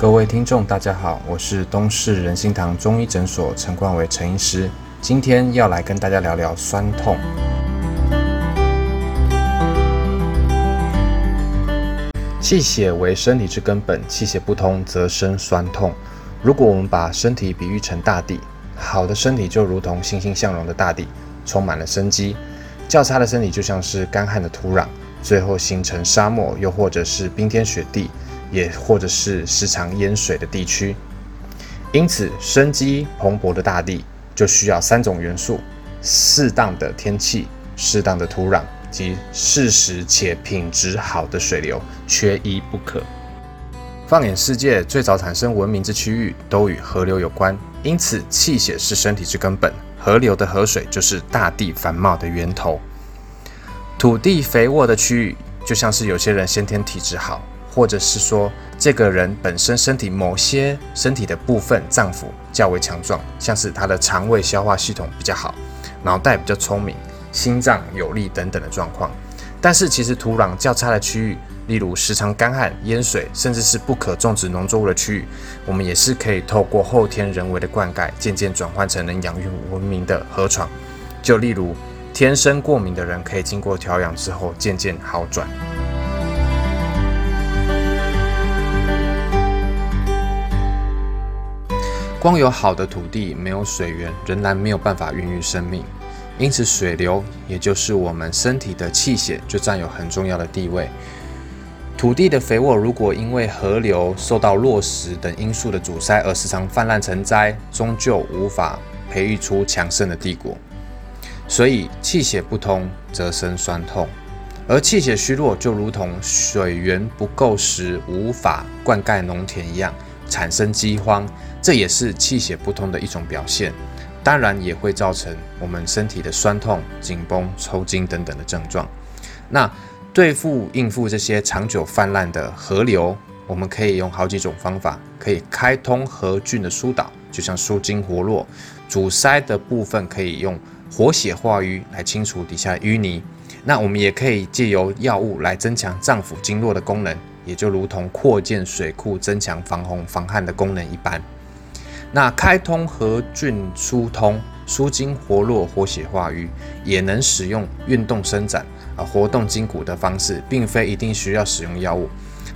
各位听众，大家好，我是东市仁心堂中医诊所陈冠伟陈医师，今天要来跟大家聊聊酸痛。气血为身体之根本，气血不通则生酸痛。如果我们把身体比喻成大地，好的身体就如同欣欣向荣的大地，充满了生机；较差的身体就像是干旱的土壤，最后形成沙漠，又或者是冰天雪地。也或者是时常淹水的地区，因此生机蓬勃的大地就需要三种元素：适当的天气、适当的土壤及适时且品质好的水流，缺一不可。放眼世界，最早产生文明之区域都与河流有关，因此气血是身体之根本，河流的河水就是大地繁茂的源头。土地肥沃的区域，就像是有些人先天体质好。或者是说，这个人本身身体某些身体的部分脏腑较为强壮，像是他的肠胃消化系统比较好，脑袋比较聪明，心脏有力等等的状况。但是其实土壤较差的区域，例如时常干旱、淹水，甚至是不可种植农作物的区域，我们也是可以透过后天人为的灌溉，渐渐转换成能养育文明的河床。就例如天生过敏的人，可以经过调养之后渐渐好转。光有好的土地，没有水源，仍然没有办法孕育生命。因此，水流也就是我们身体的气血，就占有很重要的地位。土地的肥沃，如果因为河流受到落石等因素的阻塞而时常泛滥成灾，终究无法培育出强盛的帝国。所以，气血不通则生酸痛，而气血虚弱，就如同水源不够时无法灌溉农田一样。产生饥荒，这也是气血不通的一种表现，当然也会造成我们身体的酸痛、紧绷、抽筋等等的症状。那对付应付这些长久泛滥的河流，我们可以用好几种方法，可以开通河郡的疏导，就像舒筋活络；阻塞的部分可以用活血化瘀来清除底下淤泥。那我们也可以借由药物来增强脏腑经络的功能。也就如同扩建水库、增强防洪防旱的功能一般。那开通河郡疏通、舒筋活络、活血化瘀，也能使用运动伸展啊、活动筋骨的方式，并非一定需要使用药物。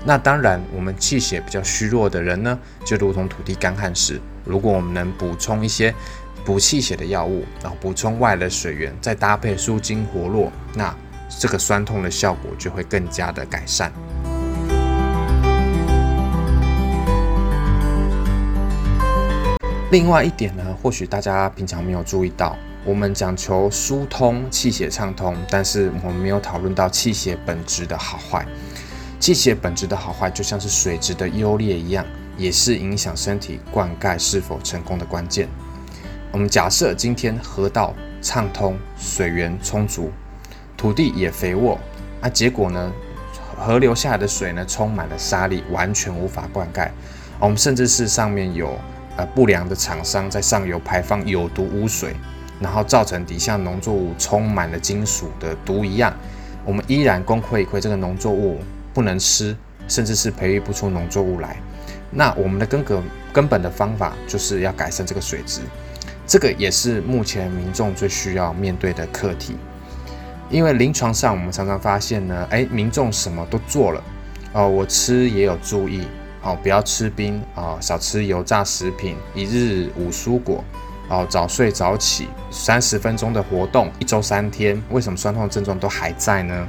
那当然，我们气血比较虚弱的人呢，就如同土地干旱时，如果我们能补充一些补气血的药物，然后补充外来水源，再搭配舒筋活络，那这个酸痛的效果就会更加的改善。另外一点呢，或许大家平常没有注意到，我们讲求疏通气血畅通，但是我们没有讨论到气血本质的好坏。气血本质的好坏，就像是水质的优劣一样，也是影响身体灌溉是否成功的关键。我们假设今天河道畅通，水源充足，土地也肥沃，那结果呢，河流下来的水呢，充满了沙粒，完全无法灌溉。我们甚至是上面有。呃，不良的厂商在上游排放有毒污水，然后造成底下农作物充满了金属的毒一样，我们依然功亏一篑，这个农作物不能吃，甚至是培育不出农作物来。那我们的根本根本的方法就是要改善这个水质，这个也是目前民众最需要面对的课题。因为临床上我们常常发现呢，哎，民众什么都做了，哦，我吃也有注意。哦，不要吃冰啊，少吃油炸食品，一日五蔬果，哦，早睡早起，三十分钟的活动，一周三天，为什么酸痛症状都还在呢？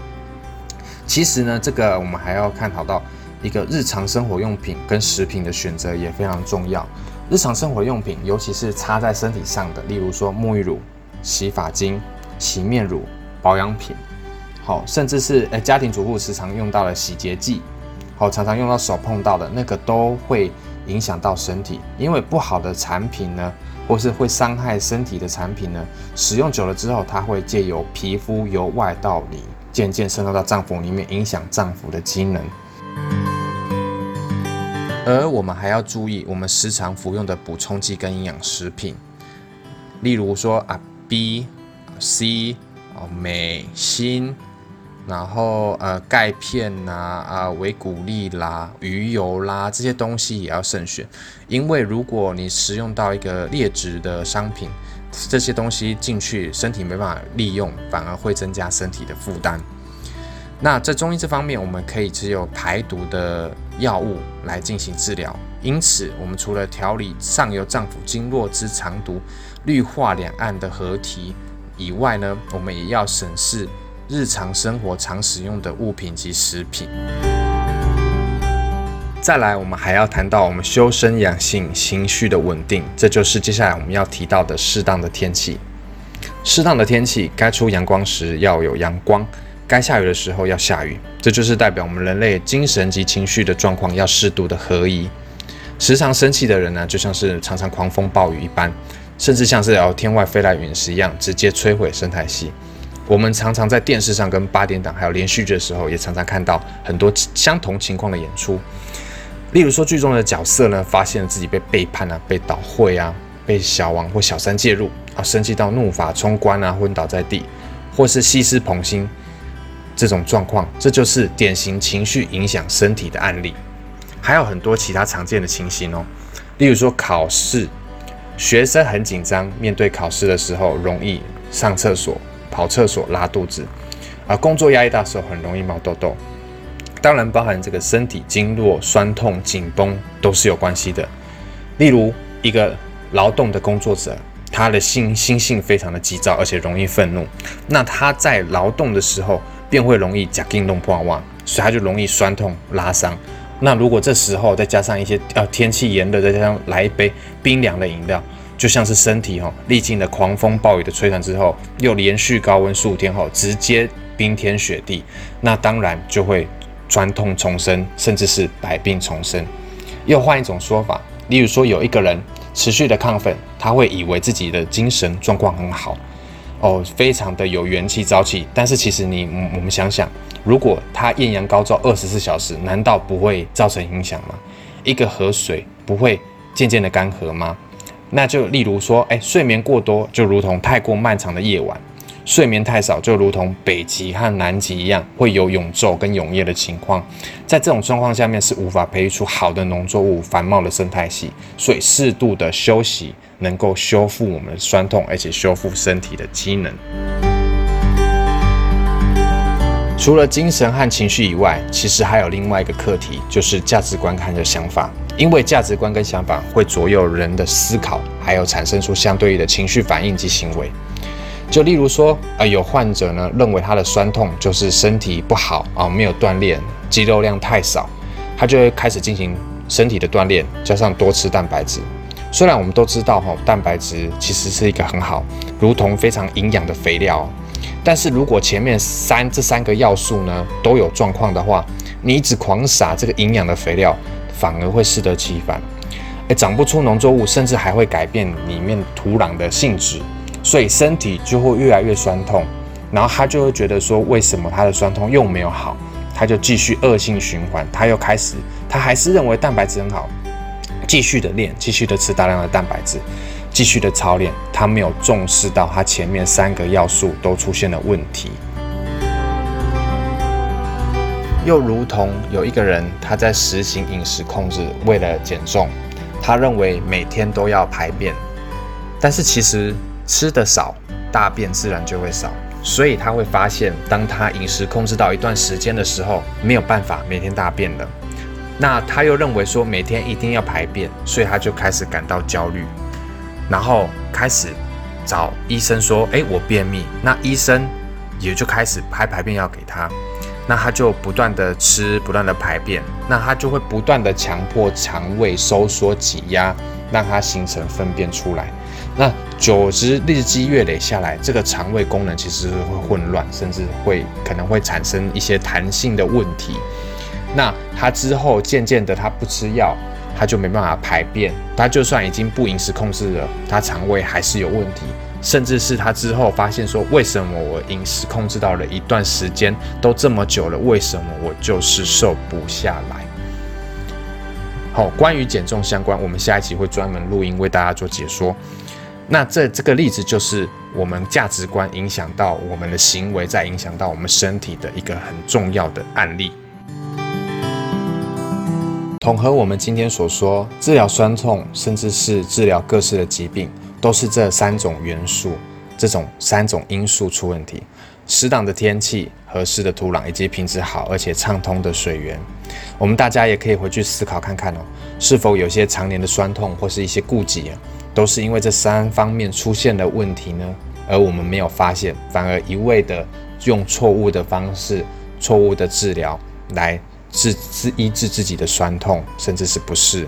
其实呢，这个我们还要探讨到一个日常生活用品跟食品的选择也非常重要。日常生活用品，尤其是擦在身体上的，例如说沐浴乳、洗发精、洗面乳、保养品，好，甚至是诶家庭主妇时常用到的洗洁剂。好，常常用到手碰到的那个都会影响到身体，因为不好的产品呢，或是会伤害身体的产品呢，使用久了之后，它会借由皮肤由外到里，渐渐渗透到脏腑里面，影响脏腑的机能。而我们还要注意，我们时常服用的补充剂跟营养食品，例如说啊 B、C、哦镁、锌。然后呃钙片呐啊维骨力啦鱼油啦这些东西也要慎选，因为如果你食用到一个劣质的商品，这些东西进去身体没办法利用，反而会增加身体的负担。那在中医这方面，我们可以只有排毒的药物来进行治疗。因此，我们除了调理上游脏腑经络之长毒、绿化两岸的合体以外呢，我们也要审视。日常生活常使用的物品及食品。再来，我们还要谈到我们修身养性、情绪的稳定，这就是接下来我们要提到的适当的天气。适当的天气，该出阳光时要有阳光，该下雨的时候要下雨，这就是代表我们人类精神及情绪的状况要适度的合一。时常生气的人呢，就像是常常狂风暴雨一般，甚至像是哦天外飞来陨石一样，直接摧毁生态系。我们常常在电视上跟八点档还有连续剧的时候，也常常看到很多相同情况的演出。例如说，剧中的角色呢，发现自己被背叛啊，被倒会啊，被小王或小三介入啊，生气到怒发冲冠啊，昏倒在地，或是西施捧心这种状况，这就是典型情绪影响身体的案例。还有很多其他常见的情形哦，例如说考试，学生很紧张，面对考试的时候容易上厕所。跑厕所拉肚子，啊，工作压力大时候很容易冒痘痘，当然包含这个身体经络酸痛紧绷都是有关系的。例如一个劳动的工作者，他的心心性非常的急躁，而且容易愤怒，那他在劳动的时候便会容易甲劲弄破旺，所以他就容易酸痛拉伤。那如果这时候再加上一些呃天气炎热，再加上来一杯冰凉的饮料。就像是身体哈，历经了狂风暴雨的摧残之后，又连续高温数天后，直接冰天雪地，那当然就会酸痛重生，甚至是百病重生。又换一种说法，例如说有一个人持续的亢奋，他会以为自己的精神状况很好，哦，非常的有元气朝气。但是其实你我们想想，如果他艳阳高照二十四小时，难道不会造成影响吗？一个河水不会渐渐的干涸吗？那就例如说，哎，睡眠过多就如同太过漫长的夜晚；睡眠太少就如同北极和南极一样，会有永昼跟永夜的情况。在这种状况下面，是无法培育出好的农作物、繁茂的生态系。所以，适度的休息能够修复我们的酸痛，而且修复身体的机能。除了精神和情绪以外，其实还有另外一个课题，就是价值观和想法。因为价值观跟想法会左右人的思考，还有产生出相对应的情绪反应及行为。就例如说，呃，有患者呢认为他的酸痛就是身体不好啊，没有锻炼，肌肉量太少，他就会开始进行身体的锻炼，加上多吃蛋白质。虽然我们都知道哈，蛋白质其实是一个很好，如同非常营养的肥料，但是如果前面三这三个要素呢都有状况的话，你只狂撒这个营养的肥料。反而会适得其反，诶，长不出农作物，甚至还会改变里面土壤的性质，所以身体就会越来越酸痛，然后他就会觉得说，为什么他的酸痛又没有好，他就继续恶性循环，他又开始，他还是认为蛋白质很好，继续的练，继续的吃大量的蛋白质，继续的操练，他没有重视到他前面三个要素都出现了问题。又如同有一个人，他在实行饮食控制，为了减重，他认为每天都要排便，但是其实吃的少，大便自然就会少，所以他会发现，当他饮食控制到一段时间的时候，没有办法每天大便了。那他又认为说每天一定要排便，所以他就开始感到焦虑，然后开始找医生说：“诶，我便秘。”那医生也就开始排排便药给他。那他就不断的吃，不断的排便，那他就会不断的强迫肠胃收缩挤压，让它形成粪便出来。那久之日积月累下来，这个肠胃功能其实会混乱，甚至会可能会产生一些弹性的问题。那他之后渐渐的他不吃药，他就没办法排便，他就算已经不饮食控制了，他肠胃还是有问题，甚至是他之后发现说，为什么我饮食控制到了一段时间都这么久了，为什么我就是瘦不下来？好，关于减重相关，我们下一集会专门录音为大家做解说。那这这个例子就是我们价值观影响到我们的行为，再影响到我们身体的一个很重要的案例。统合我们今天所说，治疗酸痛，甚至是治疗各式的疾病，都是这三种元素，这种三种因素出问题：适当的天气、合适的土壤以及品质好而且畅通的水源。我们大家也可以回去思考看看哦，是否有些常年的酸痛或是一些痼疾啊，都是因为这三方面出现了问题呢？而我们没有发现，反而一味的用错误的方式、错误的治疗来治治医治自己的酸痛，甚至是不适。